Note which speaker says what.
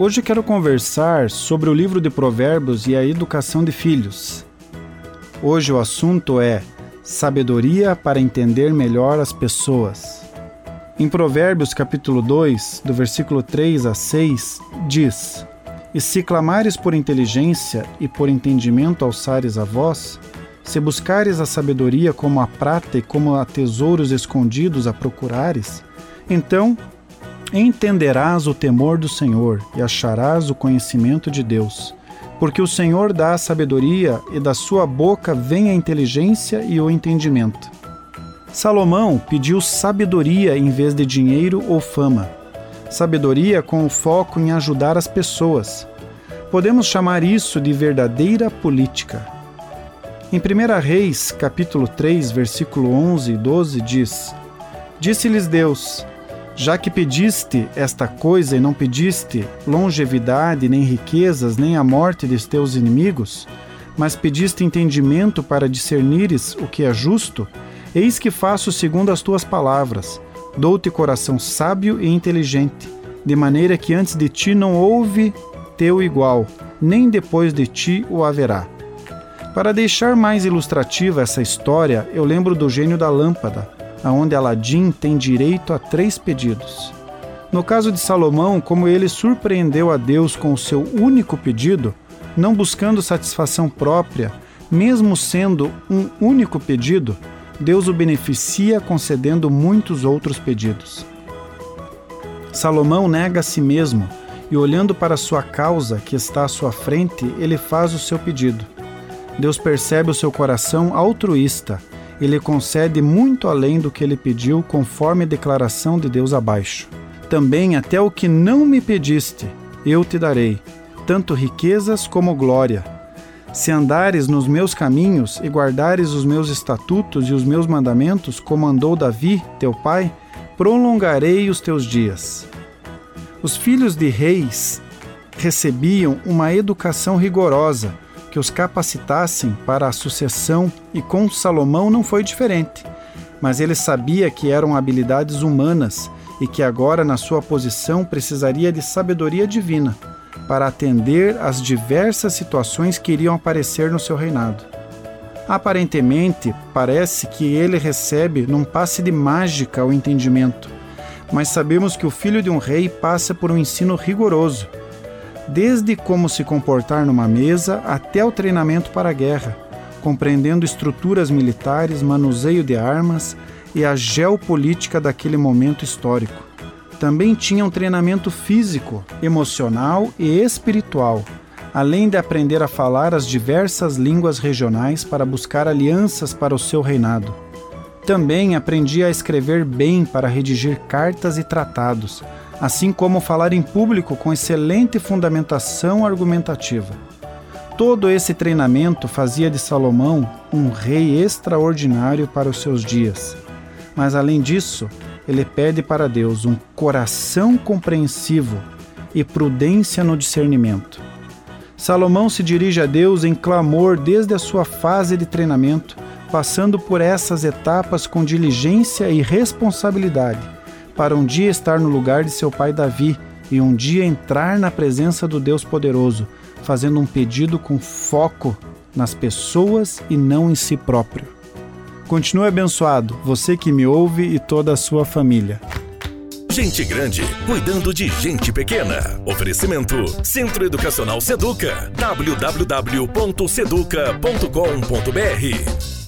Speaker 1: Hoje quero conversar sobre o livro de Provérbios e a educação de filhos. Hoje o assunto é sabedoria para entender melhor as pessoas. Em Provérbios capítulo 2, do versículo 3 a 6, diz: E se clamares por inteligência e por entendimento alçares a voz, se buscares a sabedoria como a prata e como a tesouros escondidos a procurares, então entenderás o temor do Senhor e acharás o conhecimento de Deus. Porque o Senhor dá a sabedoria e da sua boca vem a inteligência e o entendimento. Salomão pediu sabedoria em vez de dinheiro ou fama. Sabedoria com o foco em ajudar as pessoas. Podemos chamar isso de verdadeira política. Em 1 Reis, capítulo 3, versículo 11 e 12 diz: Disse-lhes Deus: já que pediste esta coisa e não pediste longevidade, nem riquezas, nem a morte dos teus inimigos, mas pediste entendimento para discernires o que é justo, eis que faço segundo as tuas palavras. Dou-te coração sábio e inteligente, de maneira que antes de ti não houve teu igual, nem depois de ti o haverá. Para deixar mais ilustrativa essa história, eu lembro do gênio da lâmpada, aonde Aladim tem direito a três pedidos. No caso de Salomão, como ele surpreendeu a Deus com o seu único pedido, não buscando satisfação própria, mesmo sendo um único pedido, Deus o beneficia concedendo muitos outros pedidos. Salomão nega a si mesmo e, olhando para sua causa que está à sua frente, ele faz o seu pedido. Deus percebe o seu coração altruísta ele concede muito além do que ele pediu, conforme a declaração de Deus abaixo. Também até o que não me pediste, eu te darei, tanto riquezas como glória. Se andares nos meus caminhos e guardares os meus estatutos e os meus mandamentos, como andou Davi, teu pai, prolongarei os teus dias. Os filhos de reis recebiam uma educação rigorosa que os capacitassem para a sucessão, e com Salomão não foi diferente. Mas ele sabia que eram habilidades humanas e que agora, na sua posição, precisaria de sabedoria divina para atender às diversas situações que iriam aparecer no seu reinado. Aparentemente, parece que ele recebe num passe de mágica o entendimento, mas sabemos que o filho de um rei passa por um ensino rigoroso desde como se comportar numa mesa até o treinamento para a guerra, compreendendo estruturas militares, manuseio de armas e a geopolítica daquele momento histórico. Também tinha um treinamento físico, emocional e espiritual, além de aprender a falar as diversas línguas regionais para buscar alianças para o seu reinado. Também aprendia a escrever bem para redigir cartas e tratados, assim como falar em público com excelente fundamentação argumentativa. Todo esse treinamento fazia de Salomão um rei extraordinário para os seus dias. Mas além disso, ele pede para Deus um coração compreensivo e prudência no discernimento. Salomão se dirige a Deus em clamor desde a sua fase de treinamento, passando por essas etapas com diligência e responsabilidade para um dia estar no lugar de seu pai Davi e um dia entrar na presença do Deus poderoso, fazendo um pedido com foco nas pessoas e não em si próprio. Continue abençoado, você que me ouve e toda a sua família.
Speaker 2: Gente grande cuidando de gente pequena. Oferecimento Centro Educacional Seduca. www.seduca.com.br